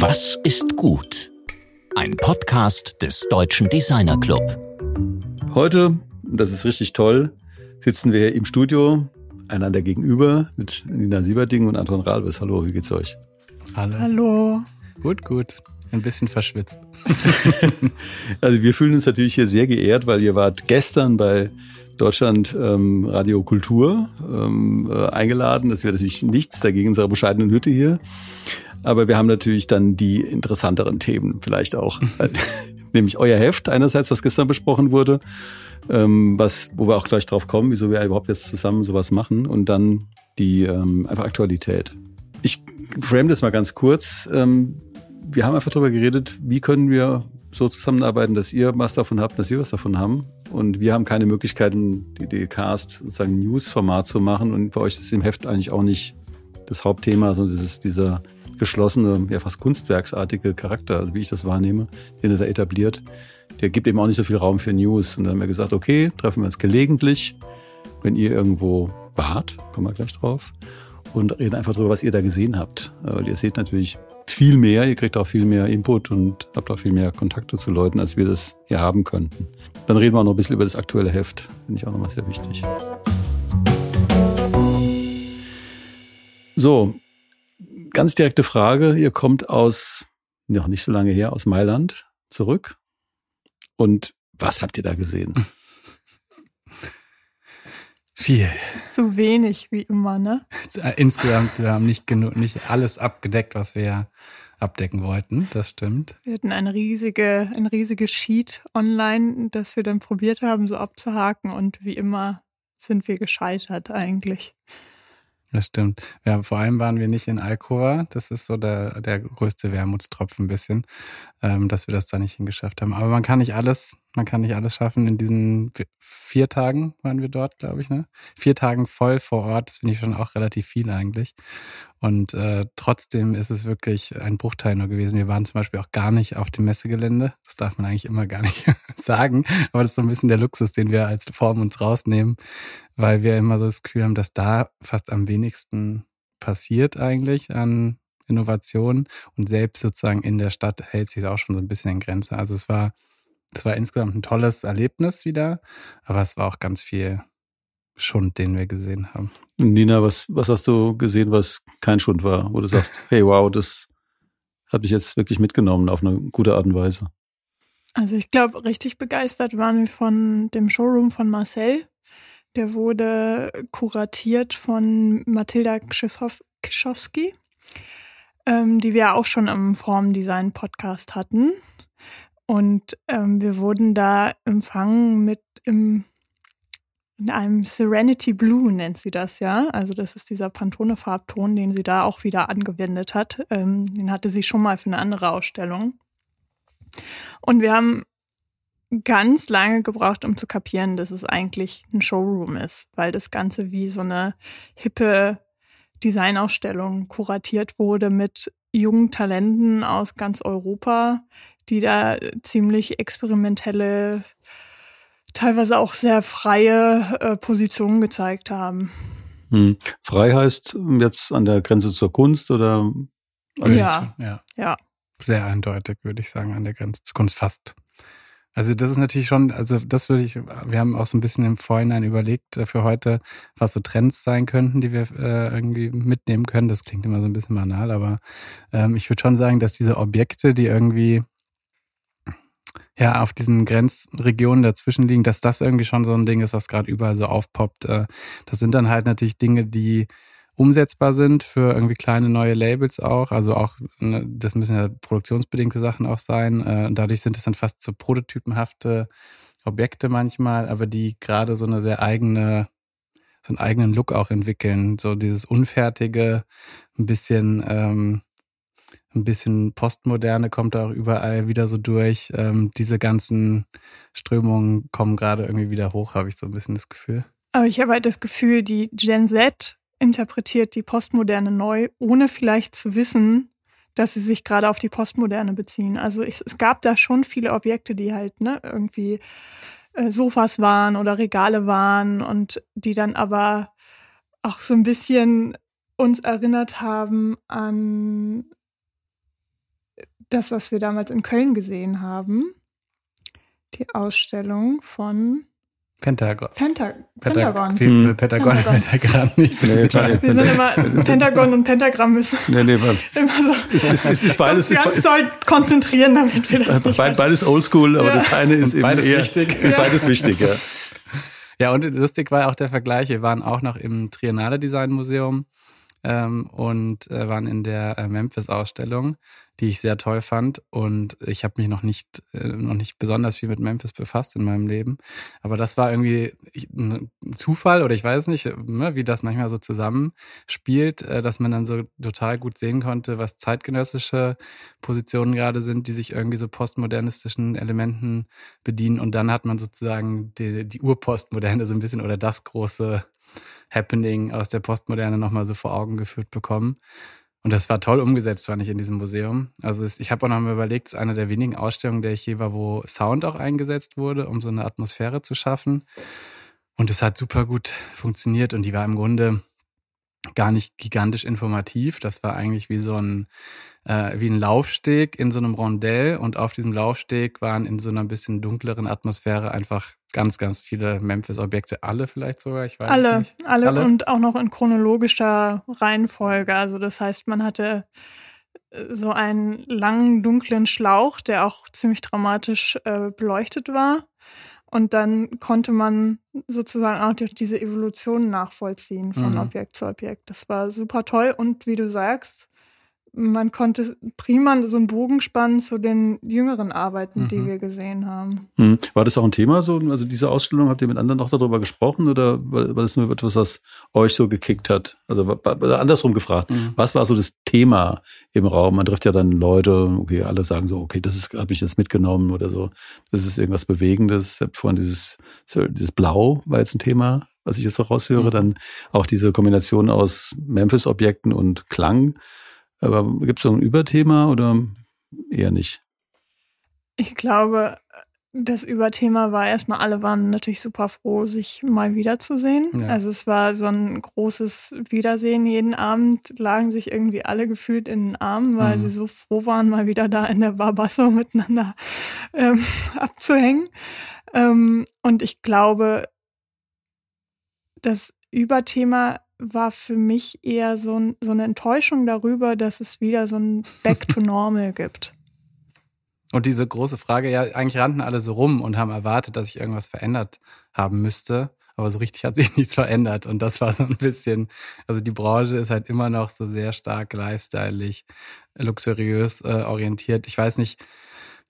Was ist gut? Ein Podcast des Deutschen Designer Club. Heute, das ist richtig toll, sitzen wir im Studio einander gegenüber mit Nina Sieberding und Anton Ralbes. Hallo, wie geht's euch? Hallo. Hallo. Gut, gut. Ein bisschen verschwitzt. also wir fühlen uns natürlich hier sehr geehrt, weil ihr wart gestern bei Deutschland ähm, Radio Kultur ähm, äh, eingeladen. Das wäre natürlich nichts dagegen unserer bescheidenen Hütte hier. Aber wir haben natürlich dann die interessanteren Themen vielleicht auch. Nämlich euer Heft einerseits, was gestern besprochen wurde, ähm, was, wo wir auch gleich drauf kommen, wieso wir überhaupt jetzt zusammen sowas machen und dann die ähm, einfach Aktualität. Ich frame das mal ganz kurz. Ähm, wir haben einfach darüber geredet, wie können wir so zusammenarbeiten, dass ihr was davon habt, dass wir was davon haben. Und wir haben keine Möglichkeiten, die, die Cast sozusagen News-Format zu machen. Und bei euch ist im Heft eigentlich auch nicht das Hauptthema, sondern das ist dieser geschlossene, ja fast kunstwerksartige Charakter, also wie ich das wahrnehme, den er da etabliert. Der gibt eben auch nicht so viel Raum für News. Und dann haben wir gesagt, okay, treffen wir uns gelegentlich, wenn ihr irgendwo wart, kommen wir gleich drauf, und reden einfach darüber, was ihr da gesehen habt. Weil ihr seht natürlich viel mehr, ihr kriegt auch viel mehr Input und habt auch viel mehr Kontakte zu Leuten, als wir das hier haben könnten. Dann reden wir auch noch ein bisschen über das aktuelle Heft, finde ich auch nochmal sehr wichtig. So, ganz direkte Frage. Ihr kommt aus, noch nicht so lange her, aus Mailand zurück. Und was habt ihr da gesehen? Viel. Zu wenig, wie immer, ne? Insgesamt, wir haben nicht genug, nicht alles abgedeckt, was wir abdecken wollten. Das stimmt. Wir hatten eine riesige, ein riesiges Sheet online, das wir dann probiert haben, so abzuhaken. Und wie immer sind wir gescheitert eigentlich. Das stimmt. Ja, vor allem waren wir nicht in Alcova. Das ist so der, der größte Wermutstropfen ein bisschen, ähm, dass wir das da nicht hingeschafft haben. Aber man kann nicht alles, man kann nicht alles schaffen. In diesen vier Tagen waren wir dort, glaube ich, ne? Vier Tagen voll vor Ort. Das finde ich schon auch relativ viel eigentlich. Und äh, trotzdem ist es wirklich ein Bruchteil nur gewesen. Wir waren zum Beispiel auch gar nicht auf dem Messegelände. Das darf man eigentlich immer gar nicht sagen. Aber das ist so ein bisschen der Luxus, den wir als Form uns rausnehmen, weil wir immer so das Gefühl haben, dass da fast am wenigsten passiert eigentlich an Innovation. Und selbst sozusagen in der Stadt hält sich auch schon so ein bisschen in Grenze. Also es war, es war insgesamt ein tolles Erlebnis wieder, aber es war auch ganz viel Schund, den wir gesehen haben. Nina, was, was hast du gesehen, was kein Schund war, wo du sagst, hey, wow, das hat mich jetzt wirklich mitgenommen auf eine gute Art und Weise? Also ich glaube, richtig begeistert waren wir von dem Showroom von Marcel. Der wurde kuratiert von Mathilda Kischowski, ähm, die wir auch schon im Formdesign-Podcast hatten. Und ähm, wir wurden da empfangen mit im in einem Serenity Blue nennt sie das ja. Also das ist dieser Pantone-Farbton, den sie da auch wieder angewendet hat. Ähm, den hatte sie schon mal für eine andere Ausstellung. Und wir haben ganz lange gebraucht, um zu kapieren, dass es eigentlich ein Showroom ist, weil das Ganze wie so eine hippe Designausstellung kuratiert wurde mit jungen Talenten aus ganz Europa, die da ziemlich experimentelle teilweise auch sehr freie äh, Positionen gezeigt haben. Hm. Frei heißt jetzt an der Grenze zur Kunst oder? Ja. ja. Ja. Sehr eindeutig, würde ich sagen, an der Grenze zur Kunst fast. Also das ist natürlich schon, also das würde ich, wir haben auch so ein bisschen im Vorhinein überlegt äh, für heute, was so Trends sein könnten, die wir äh, irgendwie mitnehmen können. Das klingt immer so ein bisschen banal, aber ähm, ich würde schon sagen, dass diese Objekte, die irgendwie ja, auf diesen Grenzregionen dazwischen liegen, dass das irgendwie schon so ein Ding ist, was gerade überall so aufpoppt. Äh, das sind dann halt natürlich Dinge, die umsetzbar sind für irgendwie kleine neue Labels auch. Also auch, ne, das müssen ja produktionsbedingte Sachen auch sein. Äh, dadurch sind es dann fast so prototypenhafte Objekte manchmal, aber die gerade so eine sehr eigene, so einen eigenen Look auch entwickeln. So dieses Unfertige, ein bisschen, ähm, ein bisschen Postmoderne kommt auch überall wieder so durch. Ähm, diese ganzen Strömungen kommen gerade irgendwie wieder hoch, habe ich so ein bisschen das Gefühl. Aber ich habe halt das Gefühl, die Gen Z interpretiert die Postmoderne neu, ohne vielleicht zu wissen, dass sie sich gerade auf die Postmoderne beziehen. Also ich, es gab da schon viele Objekte, die halt ne, irgendwie äh, Sofas waren oder Regale waren und die dann aber auch so ein bisschen uns erinnert haben an das, was wir damals in Köln gesehen haben. Die Ausstellung von Pentagon. Penta Pentagon. Hm. Pentagon, Pentagon. Pentagramm nicht. Nee, klar, Wir sind immer Pentagon und Pentagramm müssen nee, nee, man, immer so es, ist, es ist beides, ganz ist, doll konzentrieren, damit wir das nicht Be beides oldschool, aber Ja. das eine ist eben beides eher, wichtig. Beides wichtig, ja. Ja, und lustig war auch der Vergleich. Wir waren auch noch im Triennale Design Museum ähm, und äh, waren in der äh, Memphis-Ausstellung, die ich sehr toll fand. Und ich habe mich noch nicht, äh, noch nicht besonders viel mit Memphis befasst in meinem Leben. Aber das war irgendwie ein Zufall oder ich weiß nicht, ne, wie das manchmal so zusammenspielt, äh, dass man dann so total gut sehen konnte, was zeitgenössische Positionen gerade sind, die sich irgendwie so postmodernistischen Elementen bedienen. Und dann hat man sozusagen die, die Urpostmoderne so ein bisschen oder das große Happening aus der Postmoderne nochmal so vor Augen geführt bekommen. Und das war toll umgesetzt, fand ich, in diesem Museum. Also ich habe auch noch mal überlegt, es ist eine der wenigen Ausstellungen, der ich je war, wo Sound auch eingesetzt wurde, um so eine Atmosphäre zu schaffen. Und es hat super gut funktioniert und die war im Grunde gar nicht gigantisch informativ. Das war eigentlich wie so ein, äh, wie ein Laufsteg in so einem Rondell und auf diesem Laufsteg waren in so einer bisschen dunkleren Atmosphäre einfach ganz, ganz viele Memphis-Objekte, alle vielleicht sogar, ich weiß alle, nicht. alle, Alle? und auch noch in chronologischer Reihenfolge. Also das heißt, man hatte äh, so einen langen, dunklen Schlauch, der auch ziemlich dramatisch äh, beleuchtet war. Und dann konnte man sozusagen auch durch diese Evolution nachvollziehen von Mhm. Objekt zu Objekt. Das war super toll. Und wie du sagst, man konnte prima so einen Bogen spannen zu den jüngeren Arbeiten, die Mhm. wir gesehen haben. Hm. War das auch ein Thema so? Also diese Ausstellung, habt ihr mit anderen noch darüber gesprochen oder war war das nur etwas, was euch so gekickt hat? Also wa- wa- andersrum gefragt, Mhm. was war so das Thema im Raum? Man trifft ja dann Leute, okay, alle sagen so, okay, das ist, habe ich jetzt mitgenommen oder so. Das ist irgendwas Bewegendes. Ich habe vorhin dieses, dieses Blau war jetzt ein Thema, was ich jetzt so raushöre. Mhm. Dann auch diese Kombination aus Memphis-Objekten und Klang. Aber gibt es so ein Überthema oder eher nicht? Ich glaube, das Überthema war erstmal, alle waren natürlich super froh, sich mal wiederzusehen. Ja. Also es war so ein großes Wiedersehen. Jeden Abend lagen sich irgendwie alle gefühlt in den Armen, weil Mhm. sie so froh waren, mal wieder da in der Barbasso miteinander ähm, abzuhängen. Ähm, und ich glaube, das Überthema war für mich eher so, ein, so eine Enttäuschung darüber, dass es wieder so ein Back to Normal gibt. Und diese große Frage, ja, eigentlich rannten alle so rum und haben erwartet, dass sich irgendwas verändert haben müsste. Aber so richtig hat sich nichts verändert. Und das war so ein bisschen, also die Branche ist halt immer noch so sehr stark lifestyleig, luxuriös äh, orientiert. Ich weiß nicht,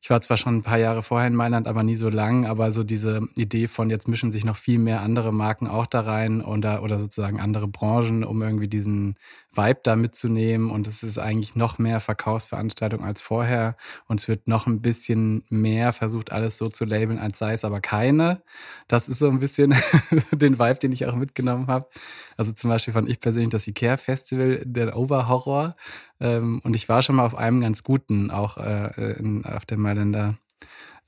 ich war zwar schon ein paar Jahre vorher in Mailand, aber nie so lang, aber so diese Idee von jetzt mischen sich noch viel mehr andere Marken auch da rein oder, oder sozusagen andere Branchen, um irgendwie diesen Vibe da mitzunehmen. Und es ist eigentlich noch mehr Verkaufsveranstaltung als vorher. Und es wird noch ein bisschen mehr versucht, alles so zu labeln, als sei es aber keine. Das ist so ein bisschen den Vibe, den ich auch mitgenommen habe. Also zum Beispiel fand ich persönlich das Ikea-Festival, der Oberhorror. Ähm, und ich war schon mal auf einem ganz guten, auch äh, in, auf der Mailänder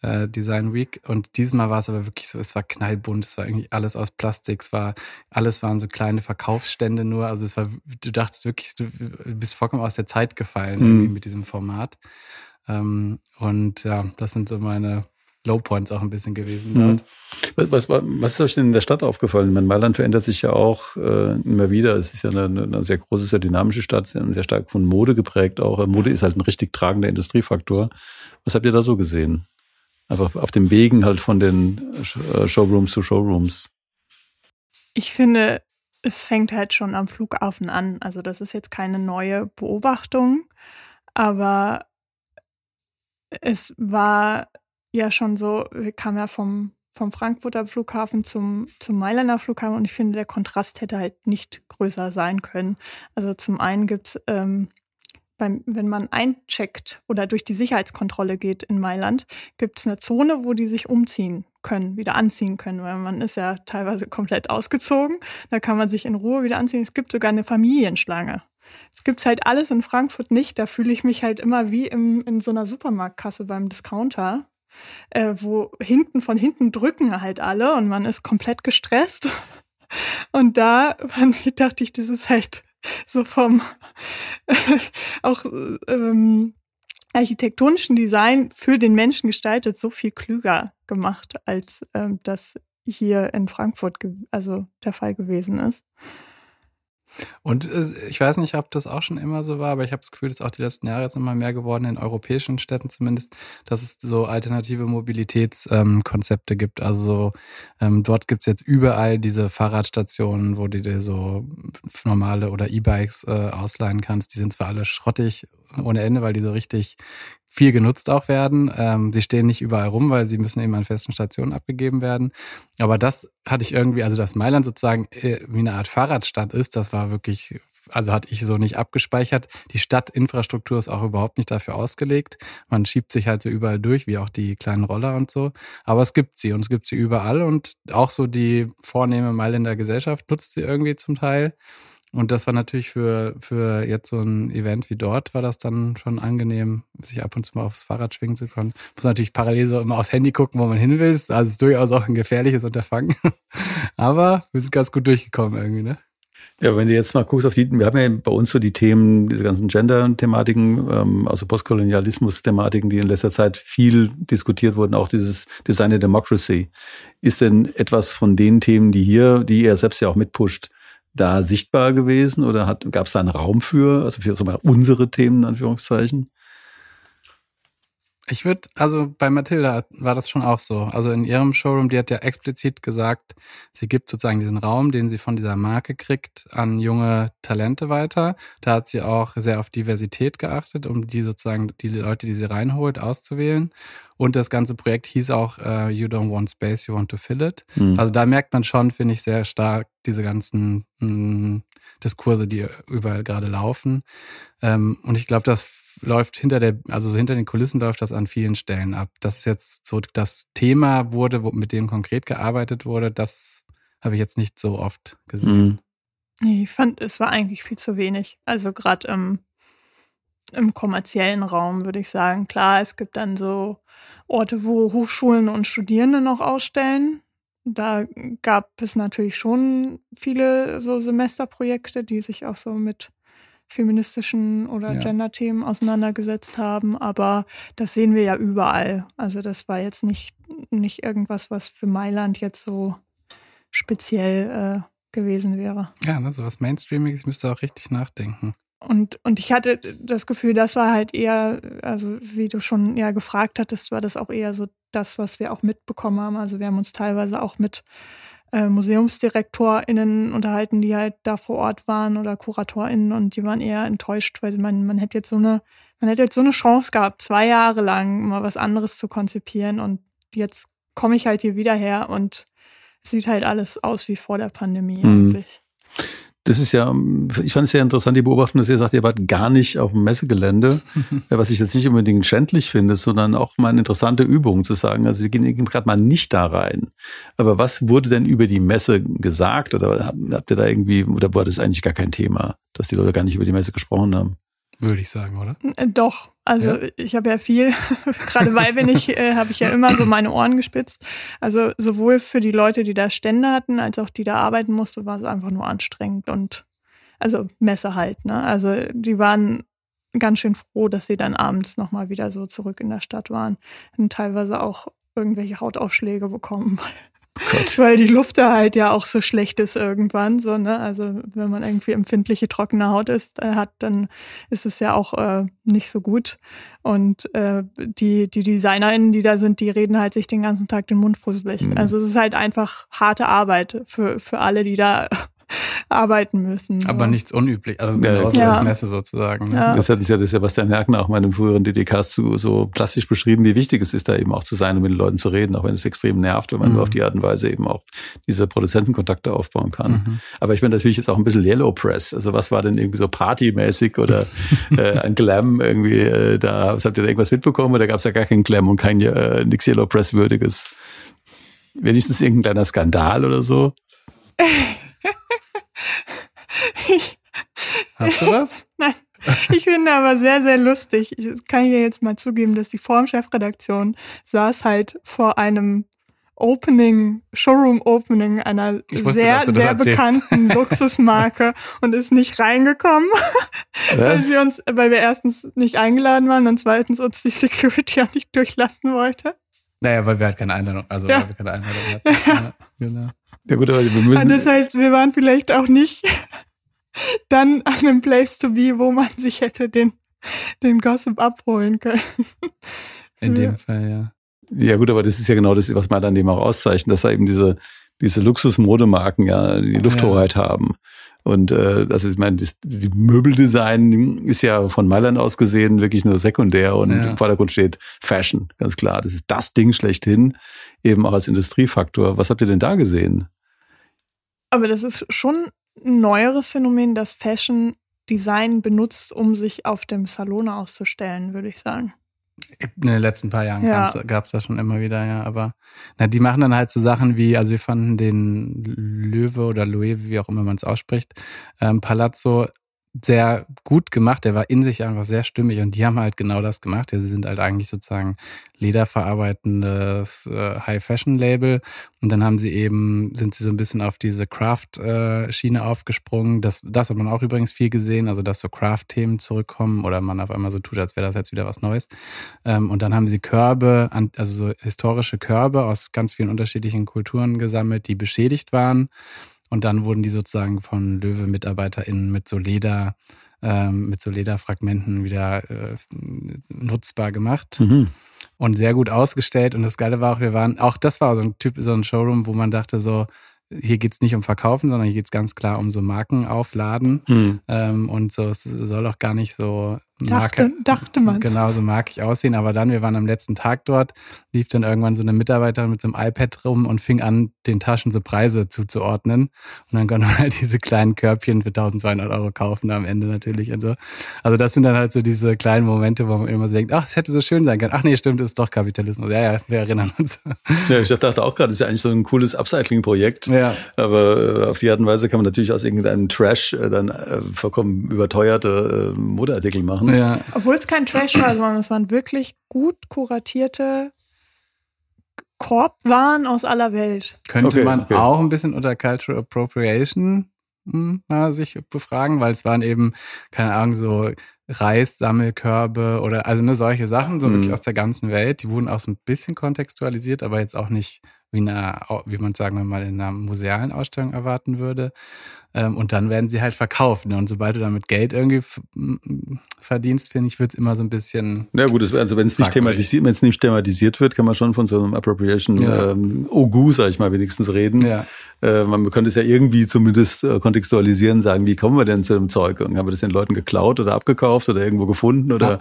äh, Design Week. Und diesmal war es aber wirklich so, es war knallbunt, es war irgendwie alles aus Plastik, es war, alles waren so kleine Verkaufsstände nur. Also es war, du dachtest wirklich, du bist vollkommen aus der Zeit gefallen Mhm. mit diesem Format. Ähm, und ja, das sind so meine Low Points auch ein bisschen gewesen Mhm. dort. Was, was, was ist euch denn in der Stadt aufgefallen? Ich meine, Mailand verändert sich ja auch äh, immer wieder. Es ist ja eine, eine sehr große, sehr dynamische Stadt, sehr, sehr stark von Mode geprägt auch. Mode ist halt ein richtig tragender Industriefaktor. Was habt ihr da so gesehen? Einfach auf dem Wegen halt von den äh, Showrooms zu Showrooms. Ich finde, es fängt halt schon am Flughafen an. Also das ist jetzt keine neue Beobachtung, aber es war ja schon so, wir kamen ja vom, vom Frankfurter Flughafen zum, zum Mailänder Flughafen und ich finde, der Kontrast hätte halt nicht größer sein können. Also zum einen gibt's ähm, beim, wenn man eincheckt oder durch die Sicherheitskontrolle geht in Mailand, gibt's eine Zone, wo die sich umziehen können, wieder anziehen können, weil man ist ja teilweise komplett ausgezogen. Da kann man sich in Ruhe wieder anziehen. Es gibt sogar eine Familienschlange. Es gibt's halt alles in Frankfurt nicht. Da fühle ich mich halt immer wie im, in so einer Supermarktkasse beim Discounter, äh, wo hinten von hinten drücken halt alle und man ist komplett gestresst. Und da fand dachte ich, das ist halt so vom auch ähm, architektonischen Design für den Menschen gestaltet so viel klüger gemacht, als ähm, das hier in Frankfurt also der Fall gewesen ist. Und äh, ich weiß nicht, ob das auch schon immer so war, aber ich habe das Gefühl, dass auch die letzten Jahre jetzt immer mehr geworden, in europäischen Städten zumindest, dass es so alternative Mobilitätskonzepte ähm, gibt. Also so, ähm, dort gibt's jetzt überall diese Fahrradstationen, wo du dir so normale oder E-Bikes äh, ausleihen kannst. Die sind zwar alle schrottig ohne Ende, weil die so richtig viel genutzt auch werden. Ähm, sie stehen nicht überall rum, weil sie müssen eben an festen Stationen abgegeben werden. Aber das hatte ich irgendwie, also dass Mailand sozusagen äh, wie eine Art Fahrradstadt ist, das war wirklich, also hatte ich so nicht abgespeichert. Die Stadtinfrastruktur ist auch überhaupt nicht dafür ausgelegt. Man schiebt sich halt so überall durch, wie auch die kleinen Roller und so. Aber es gibt sie und es gibt sie überall und auch so die vornehme Mailänder Gesellschaft nutzt sie irgendwie zum Teil. Und das war natürlich für, für jetzt so ein Event wie dort, war das dann schon angenehm, sich ab und zu mal aufs Fahrrad schwingen zu können. Muss natürlich parallel so immer aufs Handy gucken, wo man hin will. Also es ist durchaus auch ein gefährliches Unterfangen. Aber wir sind ganz gut durchgekommen irgendwie, ne? Ja, wenn du jetzt mal guckst auf die, wir haben ja bei uns so die Themen, diese ganzen Gender-Thematiken, ähm, also Postkolonialismus-Thematiken, die in letzter Zeit viel diskutiert wurden, auch dieses Design der Democracy. Ist denn etwas von den Themen, die hier, die ihr selbst ja auch mitpusht, da sichtbar gewesen oder gab es da einen Raum für, also für unsere Themen, in Anführungszeichen? Ich würde, also bei Mathilda war das schon auch so. Also in ihrem Showroom, die hat ja explizit gesagt, sie gibt sozusagen diesen Raum, den sie von dieser Marke kriegt, an junge Talente weiter. Da hat sie auch sehr auf Diversität geachtet, um die sozusagen, die Leute, die sie reinholt, auszuwählen. Und das ganze Projekt hieß auch uh, You Don't Want Space, You Want to Fill It. Mhm. Also da merkt man schon, finde ich, sehr stark diese ganzen mh, mm, Diskurse, die überall gerade laufen. Ähm, und ich glaube, das läuft hinter der, also so hinter den Kulissen läuft das an vielen Stellen ab. Dass jetzt so das Thema wurde, wo, mit dem konkret gearbeitet wurde, das habe ich jetzt nicht so oft gesehen. Mhm. Nee, ich fand, es war eigentlich viel zu wenig. Also gerade im, im kommerziellen Raum würde ich sagen. Klar, es gibt dann so Orte, wo Hochschulen und Studierende noch ausstellen. Da gab es natürlich schon viele so Semesterprojekte, die sich auch so mit feministischen oder ja. Gender-Themen auseinandergesetzt haben, aber das sehen wir ja überall. Also das war jetzt nicht, nicht irgendwas, was für Mailand jetzt so speziell äh, gewesen wäre. Ja, ne, so was Mainstreamiges müsste auch richtig nachdenken. Und, und ich hatte das Gefühl, das war halt eher, also wie du schon ja gefragt hattest, war das auch eher so das, was wir auch mitbekommen haben. Also wir haben uns teilweise auch mit äh, MuseumsdirektorInnen unterhalten, die halt da vor Ort waren oder KuratorInnen und die waren eher enttäuscht, weil man, man hätte jetzt so eine, man hätte jetzt so eine Chance gehabt, zwei Jahre lang mal was anderes zu konzipieren und jetzt komme ich halt hier wieder her und es sieht halt alles aus wie vor der Pandemie mhm. eigentlich. Das ist ja, ich fand es sehr interessant, die Beobachtung, dass ihr sagt, ihr wart gar nicht auf dem Messegelände, was ich jetzt nicht unbedingt schändlich finde, sondern auch mal eine interessante Übung zu sagen, also wir gehen gerade mal nicht da rein. Aber was wurde denn über die Messe gesagt oder habt ihr da irgendwie, oder war das eigentlich gar kein Thema, dass die Leute gar nicht über die Messe gesprochen haben? Würde ich sagen, oder? Äh, doch. Also ja? ich habe ja viel, gerade weil wir nicht, äh, habe ich ja immer so meine Ohren gespitzt. Also sowohl für die Leute, die da Stände hatten, als auch die da arbeiten mussten, war es einfach nur anstrengend und also Messe halt. Ne? Also die waren ganz schön froh, dass sie dann abends nochmal wieder so zurück in der Stadt waren und teilweise auch irgendwelche Hautausschläge bekommen, Gott. Weil die Luft da halt ja auch so schlecht ist irgendwann, so, ne? Also wenn man irgendwie empfindliche trockene Haut ist, äh, hat, dann ist es ja auch äh, nicht so gut. Und äh, die, die DesignerInnen, die da sind, die reden halt sich den ganzen Tag den Mund fusselig. Mhm. Also es ist halt einfach harte Arbeit für, für alle, die da arbeiten müssen. Aber so. nichts unüblich, also genauso ja. als Messe sozusagen. Ne? Ja. Das hat ja der Sebastian Merkner auch mal in einem früheren DDKs zu, so plastisch beschrieben, wie wichtig es ist, da eben auch zu sein und mit den Leuten zu reden, auch wenn es extrem nervt, wenn man mhm. nur auf die Art und Weise eben auch diese Produzentenkontakte aufbauen kann. Mhm. Aber ich bin natürlich jetzt auch ein bisschen Yellow Press. Also was war denn irgendwie so partymäßig oder äh, ein Glam irgendwie äh, da? Habt ihr da irgendwas mitbekommen oder gab es da gar keinen Glam und kein äh, nix Yellow Press würdiges? Wenigstens irgendein kleiner Skandal oder so? Hast du was? Nein. Ich finde aber sehr, sehr lustig. Ich kann hier jetzt mal zugeben, dass die Formchefredaktion saß halt vor einem Opening, Showroom Opening einer wusste, sehr, das sehr erzählst. bekannten Luxusmarke und ist nicht reingekommen, weil sie uns, weil wir erstens nicht eingeladen waren und zweitens uns die Security auch nicht durchlassen wollte. Naja, weil wir halt keine Einladung, also Ja. weil wir keine Einladung hatten. Ja, genau. Ja gut, aber wir Und müssen. das heißt, wir waren vielleicht auch nicht dann an einem Place to be, wo man sich hätte den, den Gossip abholen können. In Ja. dem Fall, ja. Ja gut, aber das ist ja genau das, was man dann eben auch auszeichnet, dass da eben diese, diese Luxusmodemarken ja die Lufthoheit haben. Und äh, also ich meine, das, die Möbeldesign ist ja von Mailand aus gesehen wirklich nur sekundär und Ja. im Vordergrund steht Fashion, ganz klar. Das ist das Ding schlechthin, eben auch als Industriefaktor. Was habt ihr denn da gesehen? Aber das ist schon ein neueres Phänomen, das Fashion Design benutzt, um sich auf dem Salon auszustellen, würde ich sagen. In den letzten paar Jahren Ja. gab es das schon immer wieder, ja. Aber na, die machen dann halt so Sachen wie, also wir fanden den Löwe oder Loewe, wie auch immer man es ausspricht, ähm, Palazzo sehr gut gemacht. Der war in sich einfach sehr stimmig und die haben halt genau das gemacht. Ja, sie sind halt eigentlich sozusagen lederverarbeitendes äh, High-Fashion-Label und dann haben sie eben, sind sie so ein bisschen auf diese Craft-Schiene aufgesprungen. Das, das hat man auch übrigens viel gesehen, also dass so Craft-Themen zurückkommen oder man auf einmal so tut, als wäre das jetzt wieder was Neues. Ähm, und dann haben sie Körbe, an- also so historische Körbe aus ganz vielen unterschiedlichen Kulturen gesammelt, die beschädigt waren. Und dann wurden die sozusagen von Löwe-MitarbeiterInnen mit so Leder, ähm, mit so Lederfragmenten wieder äh, nutzbar gemacht Mhm. und sehr gut ausgestellt. Und das Geile war auch, wir waren, auch das war so ein Typ, so ein Showroom, wo man dachte so, hier geht's nicht um Verkaufen, sondern hier geht's ganz klar um so Marken aufladen. Mhm. Ähm, und so, es soll auch gar nicht so Dachte, dachte man. Genau, so mag ich aussehen. Aber dann, wir waren am letzten Tag dort, lief dann irgendwann so eine Mitarbeiterin mit so einem iPad rum und fing an, den Taschen so Preise zuzuordnen. Und dann konnte man halt diese kleinen Körbchen für 1200 Euro kaufen am Ende natürlich und so. Also das sind dann halt so diese kleinen Momente, wo man immer so denkt, ach, es hätte so schön sein können. Ach nee, stimmt, es ist doch Kapitalismus. Ja, ja, wir erinnern uns. Ja, ich dachte auch gerade, das ist ja eigentlich so ein cooles Upcycling-Projekt. ja. Aber äh, auf die Art und Weise kann man natürlich aus irgendeinem Trash äh, dann äh, vollkommen überteuerte Modeartikel machen. Ja, Obwohl es kein Trash war, sondern es waren wirklich gut kuratierte Korbwaren aus aller Welt. könnte Okay, man okay. auch ein bisschen unter Cultural Appropriation hm, mal sich befragen, weil es waren eben, keine Ahnung, so Reissammelkörbe oder also ne, solche Sachen, so Mhm. wirklich aus der ganzen Welt. Die wurden auch so ein bisschen kontextualisiert, aber jetzt auch nicht wie, eine, wie man sagen wir mal in einer musealen Ausstellung erwarten würde. Ähm, und dann werden sie halt verkauft. Ne? Und sobald du damit Geld irgendwie verdienst, finde ich, wird es immer so ein bisschen Na gut, das, also wenn es nicht thematisiert, wenn es nicht thematisiert wird, kann man schon von so einem Appropriation Ja. ähm, Ogu, sag ich mal, wenigstens reden. ja. Äh, man könnte es ja irgendwie zumindest äh, kontextualisieren, sagen, wie kommen wir denn zu dem Zeug? Und haben wir das den Leuten geklaut oder abgekauft oder irgendwo gefunden oder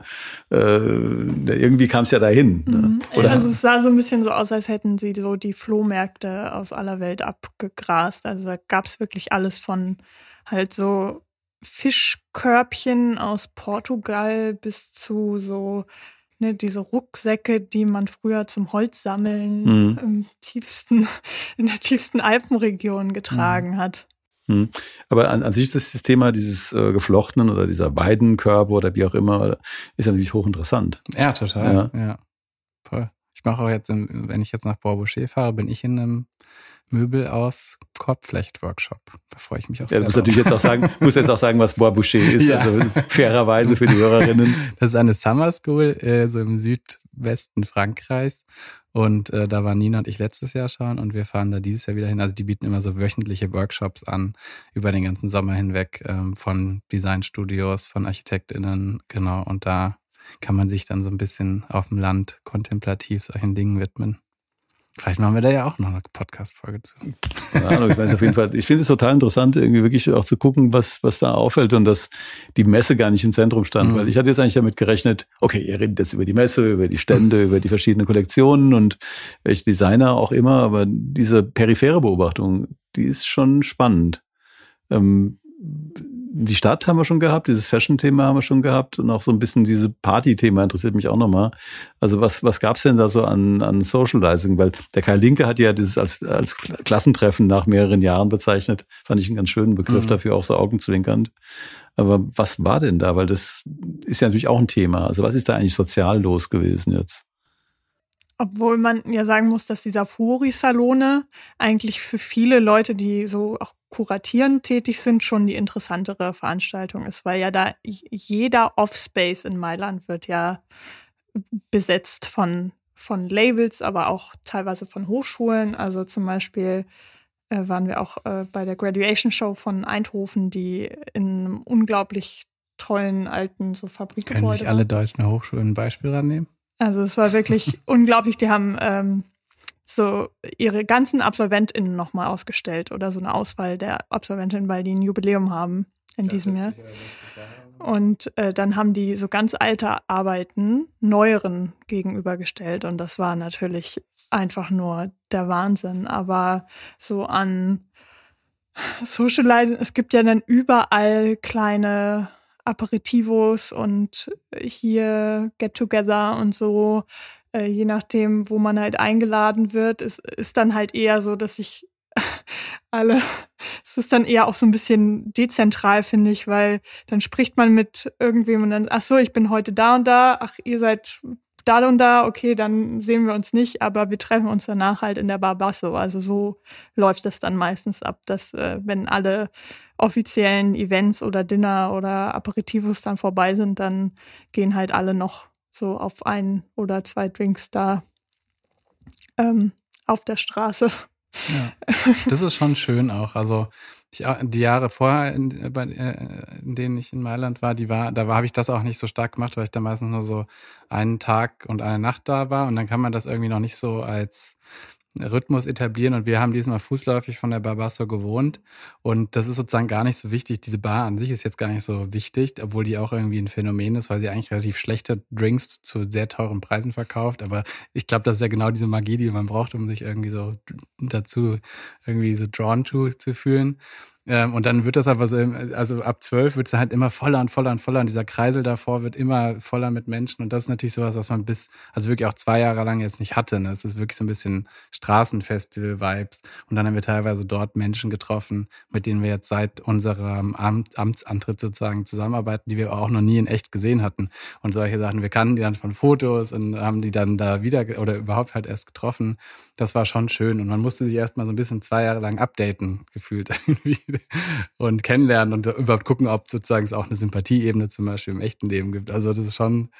äh, irgendwie kam es ja dahin. Ne? Oder Also es sah so ein bisschen so aus, als hätten sie so die Flohmärkte aus aller Welt abgegrast. Also da gab es wirklich alles von halt so Fischkörbchen aus Portugal bis zu so ne, diese Rucksäcke, die man früher zum Holzsammeln Mhm. im tiefsten, in der tiefsten Alpenregion getragen hat. Hm. Aber an, an sich ist das Thema dieses äh, geflochtenen oder dieser Weidenkörper oder wie auch immer, ist ja natürlich hochinteressant. Ja, total. Ja. Ja. Voll. Ich mache auch jetzt, wenn ich jetzt nach Bois-Boucher fahre, bin ich in einem Möbel aus Korbflecht-Workshop. Da freue ich mich auch Ja, sehr. du musst natürlich jetzt auch sagen, musst jetzt auch sagen, was Bois Boucher ist, Ja. also fairerweise für die Hörerinnen. Das ist eine Summer School, äh, so im Südwesten Frankreichs. Und äh, da waren Nina und ich letztes Jahr schauen und wir fahren da dieses Jahr wieder hin. Also die bieten immer so wöchentliche Workshops an über den ganzen Sommer hinweg ähm, von Designstudios, von ArchitektInnen, genau. Und da kann man sich dann so ein bisschen auf dem Land kontemplativ solchen Dingen widmen. Vielleicht machen wir da ja auch noch eine Podcast-Folge zu. Keine Ahnung, ich weiß auf jeden Fall, ich finde es total interessant, irgendwie wirklich auch zu gucken, was, was da auffällt und dass die Messe gar nicht im Zentrum stand, Mhm. weil ich hatte jetzt eigentlich damit gerechnet, okay, ihr redet jetzt über die Messe, über die Stände, über die verschiedenen Kollektionen und welche Designer auch immer, aber diese periphere Beobachtung, die ist schon spannend. Ähm, die Stadt haben wir schon gehabt, dieses Fashion-Thema haben wir schon gehabt und auch so ein bisschen diese Party-Thema interessiert mich auch nochmal. Also was, was gab's denn da so an, an Socializing? Weil der Kai Linke hat ja dieses als, als Klassentreffen nach mehreren Jahren bezeichnet. Fand ich einen ganz schönen Begriff Mhm. dafür, auch so augenzwinkernd. Aber was war denn da? Weil das ist ja natürlich auch ein Thema. Also was ist da eigentlich sozial los gewesen jetzt? Obwohl man ja sagen muss, dass dieser Furi-Salone eigentlich für viele Leute, die so auch kuratieren tätig sind, schon die interessantere Veranstaltung ist, weil ja da jeder Offspace in Mailand wird ja besetzt von, von Labels, aber auch teilweise von Hochschulen. Also zum Beispiel äh, waren wir auch äh, bei der Graduation Show von Eindhoven, die in einem unglaublich tollen alten so Fabrikgebäude. Können sich alle deutschen Hochschulen ein Beispiel rannehmen? Also es war wirklich unglaublich. Die haben ähm, so ihre ganzen AbsolventInnen nochmal ausgestellt oder so eine Auswahl der AbsolventInnen, weil die ein Jubiläum haben in diesem Jahr. Und äh, dann haben die so ganz alte Arbeiten neueren gegenübergestellt. Und das war natürlich einfach nur der Wahnsinn. Aber so an Socializen, es gibt ja dann überall kleine Aperitivos und hier Get-Together und so, äh, je nachdem, wo man halt eingeladen wird, ist, ist dann halt eher so, dass sich alle, es ist dann eher auch so ein bisschen dezentral, finde ich, weil dann spricht man mit irgendwem und dann, ach so, ich bin heute da und da, ach, ihr seid da und da, okay, dann sehen wir uns nicht, aber wir treffen uns danach halt in der Barbasso. Also so läuft das dann meistens ab, dass äh, wenn alle offiziellen Events oder Dinner oder Aperitivos dann vorbei sind, dann gehen halt alle noch so auf ein oder zwei Drinks da ähm, auf der Straße. Ja, das ist schon schön auch. Also die, die Jahre vorher, in, äh, in, denen ich in Mailand war, die war, da habe ich das auch nicht so stark gemacht, weil ich da meistens nur so einen Tag und eine Nacht da war. Und dann kann man das irgendwie noch nicht so als Rhythmus etablieren und wir haben diesmal fußläufig von der Barbasso gewohnt und das ist sozusagen gar nicht so wichtig. Diese Bar an sich ist jetzt gar nicht so wichtig, obwohl die auch irgendwie ein Phänomen ist, weil sie eigentlich relativ schlechte Drinks zu sehr teuren Preisen verkauft. Aber ich glaube, das ist ja genau diese Magie, die man braucht, um sich irgendwie so dazu irgendwie so drawn to zu fühlen. Ähm, und dann wird das aber so, also ab zwölf wird es halt immer voller und voller und voller und dieser Kreisel davor wird immer voller mit Menschen und das ist natürlich sowas, was man bis, also wirklich auch zwei Jahre lang jetzt nicht hatte. Ne? Das ist wirklich so ein bisschen Straßenfestival-Vibes und dann haben wir teilweise dort Menschen getroffen, mit denen wir jetzt seit unserem Amt, Amtsantritt sozusagen zusammenarbeiten, die wir auch noch nie in echt gesehen hatten und solche Sachen. Wir kannten die dann von Fotos und haben die dann da wieder oder überhaupt halt erst getroffen. Das war schon schön und man musste sich erstmal so ein bisschen zwei Jahre lang updaten gefühlt irgendwie und kennenlernen und überhaupt gucken, ob sozusagen es auch eine Sympathieebene zum Beispiel im echten Leben gibt. Also das ist schon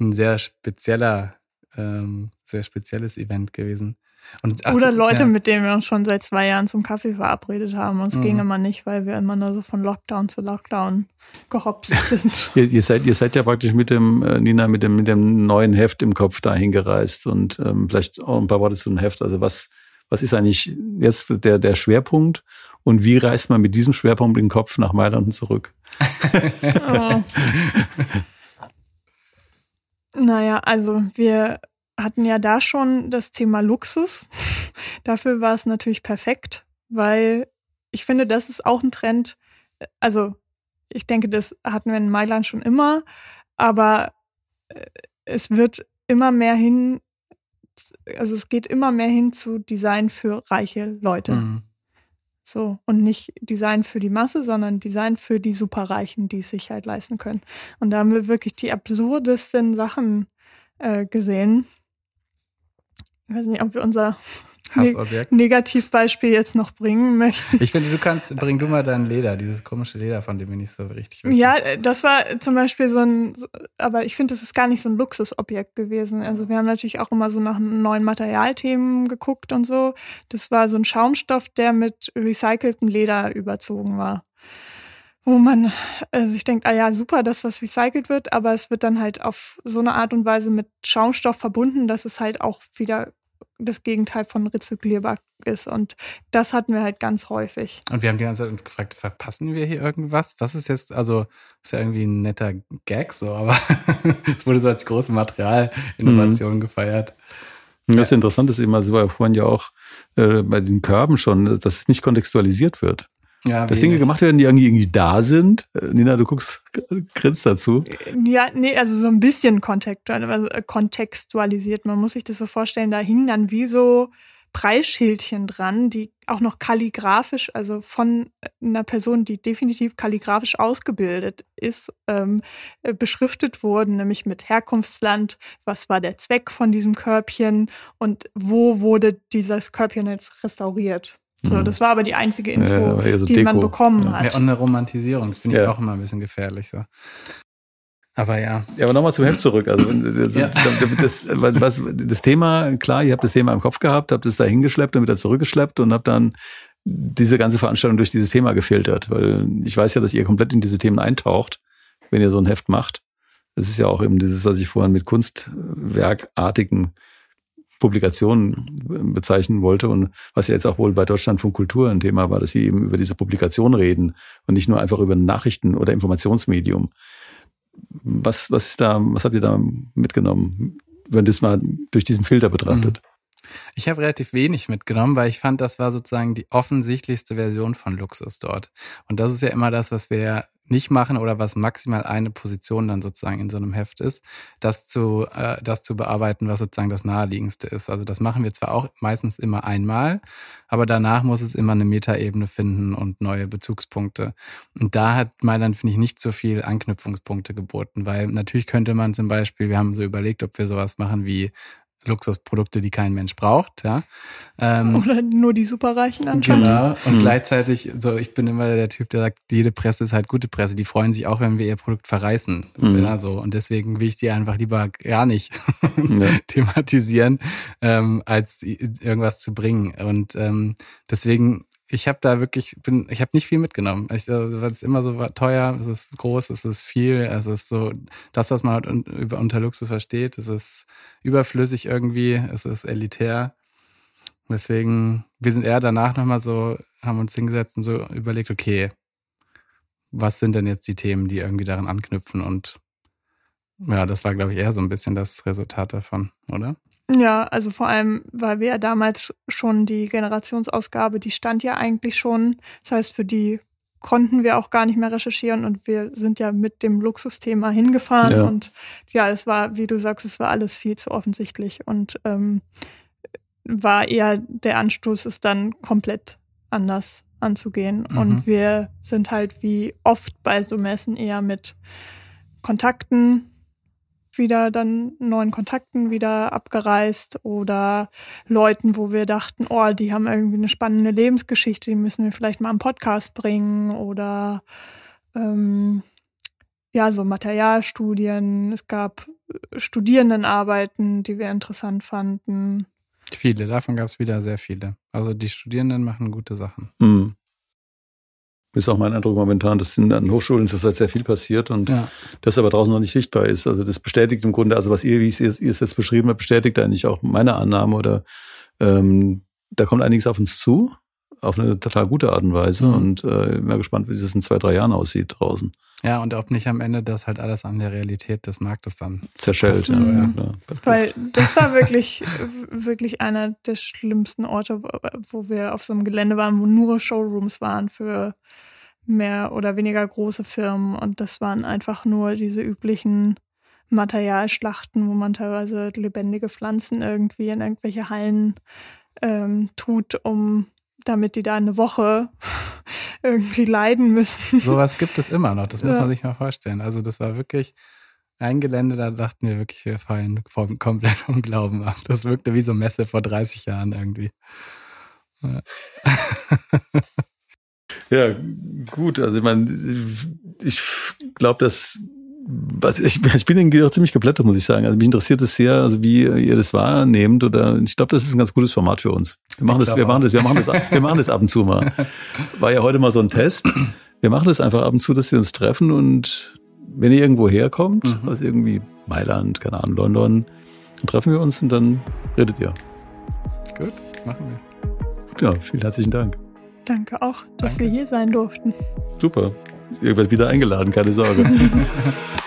ein sehr spezieller, ähm, sehr spezielles Event gewesen. Und, ach, Oder Leute, ja. mit denen wir uns schon seit zwei Jahren zum Kaffee verabredet haben. Und es mhm. ging immer nicht, weil wir immer nur so von Lockdown zu Lockdown gehopst sind. ihr, ihr, seid, ihr seid ja praktisch mit dem, äh, Nina, mit dem, mit dem neuen Heft im Kopf dahin gereist und ähm, vielleicht auch ein paar Worte zu dem Heft. Also was, was ist eigentlich jetzt der, der Schwerpunkt und wie reist man mit diesem Schwerpunkt im Kopf nach Mailand zurück? oh. Naja, also wir hatten ja da schon das Thema Luxus. Dafür war es natürlich perfekt, weil ich finde, das ist auch ein Trend. Also ich denke, das hatten wir in Mailand schon immer, aber äh, es wird immer mehr hin, also es geht immer mehr hin zu Design für reiche Leute. Mhm. So, und nicht Design für die Masse, sondern Design für die Superreichen, die es sich halt leisten können. Und da haben wir wirklich die absurdesten Sachen äh, gesehen. Ich weiß nicht, ob wir unser Hassobjekt. Negativbeispiel jetzt noch bringen möchten. Ich finde, du kannst, bring du mal dein Leder, dieses komische Leder, von dem wir nicht so richtig wissen. Ja, das war zum Beispiel so ein, aber ich finde, das ist gar nicht so ein Luxusobjekt gewesen. Also wir haben natürlich auch immer so nach neuen Materialthemen geguckt und so. Das war so ein Schaumstoff, der mit recyceltem Leder überzogen war wo man äh, sich denkt, ah ja, super, das, was recycelt wird, aber es wird dann halt auf so eine Art und Weise mit Schaumstoff verbunden, dass es halt auch wieder das Gegenteil von rezyklierbar ist. Und das hatten wir halt ganz häufig. Und wir haben die ganze Zeit uns gefragt, verpassen wir hier irgendwas? Was ist jetzt, also ist ja irgendwie ein netter Gag so, aber es wurde so als große Materialinnovation mhm. gefeiert. Das ja. Interessante ist eben, also war vorhin ja auch äh, bei diesen Körben schon, dass es nicht kontextualisiert wird. Ja, dass Dinge gemacht werden, die irgendwie, irgendwie da sind. Äh, Nina, du guckst, grinst dazu. Ja, nee, also so ein bisschen also, äh, kontextualisiert. Man muss sich das so vorstellen, da hingen dann wie so Preisschildchen dran, die auch noch kalligrafisch, also von einer Person, die definitiv kalligrafisch ausgebildet ist, ähm, äh, beschriftet wurden, nämlich mit Herkunftsland, was war der Zweck von diesem Körbchen und wo wurde dieses Körbchen jetzt restauriert. So, mhm. das war aber die einzige Info, ja, so die Deko. man bekommen hat. Ja, und eine Romantisierung, das finde ich ja. auch immer ein bisschen gefährlich. So. Aber ja. Ja, aber nochmal zum Heft zurück. Also das, ja. das, was, das Thema, klar, ihr habt das Thema im Kopf gehabt, habt es da hingeschleppt und wieder zurückgeschleppt und habt dann diese ganze Veranstaltung durch dieses Thema gefiltert. Weil ich weiß ja, dass ihr komplett in diese Themen eintaucht, wenn ihr so ein Heft macht. Das ist ja auch eben dieses, was ich vorhin mit kunstwerkartigen Publikationen bezeichnen wollte und was ja jetzt auch wohl bei Deutschland von Kultur ein Thema war, dass sie eben über diese Publikation reden und nicht nur einfach über Nachrichten oder Informationsmedium. Was, was ist da, was habt ihr da mitgenommen, wenn das mal durch diesen Filter betrachtet? Mhm. Ich habe relativ wenig mitgenommen, weil ich fand, das war sozusagen die offensichtlichste Version von Luxus dort. Und das ist ja immer das, was wir nicht machen oder was maximal eine Position dann sozusagen in so einem Heft ist, das zu, äh, das zu bearbeiten, was sozusagen das naheliegendste ist. Also das machen wir zwar auch meistens immer einmal, aber danach muss es immer eine Metaebene finden und neue Bezugspunkte. Und da hat Mailand, finde ich, nicht so viel Anknüpfungspunkte geboten, weil natürlich könnte man zum Beispiel, wir haben so überlegt, ob wir sowas machen wie Luxusprodukte, die kein Mensch braucht, ja. Ähm, Oder nur die Superreichen anscheinend. Genau. Und mhm. gleichzeitig, so ich bin immer der Typ, der sagt, jede Presse ist halt gute Presse. Die freuen sich auch, wenn wir ihr Produkt verreißen. Mhm. Ja, so. Und deswegen will ich die einfach lieber gar nicht ja. thematisieren, ähm, als irgendwas zu bringen. Und ähm, deswegen ich habe da wirklich, bin, ich habe nicht viel mitgenommen. Ich, weil es immer so teuer, es ist groß, es ist viel, es ist so das, was man halt über unter Luxus versteht, es ist überflüssig irgendwie, es ist elitär. Deswegen, wir sind eher danach nochmal so, haben uns hingesetzt und so überlegt, okay, was sind denn jetzt die Themen, die irgendwie daran anknüpfen und ja, das war, glaube ich, eher so ein bisschen das Resultat davon, oder? Ja, also vor allem, weil wir ja damals schon die Generationsausgabe, die stand ja eigentlich schon. Das heißt, für die konnten wir auch gar nicht mehr recherchieren und wir sind ja mit dem Luxusthema hingefahren ja. und ja, es war, wie du sagst, es war alles viel zu offensichtlich und ähm, war eher der Anstoß, es dann komplett anders anzugehen. Mhm. Und wir sind halt wie oft bei so Messen eher mit Kontakten wieder dann neuen Kontakten wieder abgereist oder Leuten, wo wir dachten, oh, die haben irgendwie eine spannende Lebensgeschichte, die müssen wir vielleicht mal am Podcast bringen oder ähm, ja, so Materialstudien. Es gab Studierendenarbeiten, die wir interessant fanden. Viele, davon gab es wieder sehr viele. Also die Studierenden machen gute Sachen. Mhm ist auch mein Eindruck momentan, dass in, an Hochschulen zurzeit sehr viel passiert und ja. das aber draußen noch nicht sichtbar ist. Also das bestätigt im Grunde, also was ihr, wie ihr es jetzt beschrieben habt, bestätigt eigentlich auch meine Annahme oder ähm, da kommt einiges auf uns zu, auf eine total gute Art und Weise mhm. und äh, bin mal gespannt, wie es in zwei, drei Jahren aussieht draußen. Ja, und ob nicht am Ende das halt alles an der Realität des Marktes dann zerschellt. Ja, ja. ja. Weil das war wirklich, wirklich einer der schlimmsten Orte, wo wir auf so einem Gelände waren, wo nur Showrooms waren für mehr oder weniger große Firmen. Und das waren einfach nur diese üblichen Materialschlachten, wo man teilweise lebendige Pflanzen irgendwie in irgendwelche Hallen ähm, tut, um damit die da eine Woche irgendwie leiden müssen. Sowas gibt es immer noch, das muss ja. man sich mal vorstellen. Also das war wirklich ein Gelände, da dachten wir wirklich, wir fallen vom, komplett vom Glauben ab. Das wirkte wie so Messe vor 30 Jahren irgendwie. Ja. Ja, gut. Also ich meine, ich glaube, dass was ich, ich bin auch ziemlich geblättert, muss ich sagen. Also mich interessiert es sehr, also wie ihr das wahrnehmt oder ich glaube, das ist ein ganz gutes Format für uns. Wir machen das, wir machen das, wir machen das, wir machen das ab und zu mal. War ja heute mal so ein Test. Wir machen das einfach ab und zu, dass wir uns treffen und wenn ihr irgendwo herkommt, mhm. also irgendwie Mailand, keine Ahnung, London, dann treffen wir uns und dann redet ihr. Gut, machen wir. Ja, vielen herzlichen Dank. Danke auch, dass Danke. wir hier sein durften. Super. Ihr werdet wieder eingeladen, keine Sorge.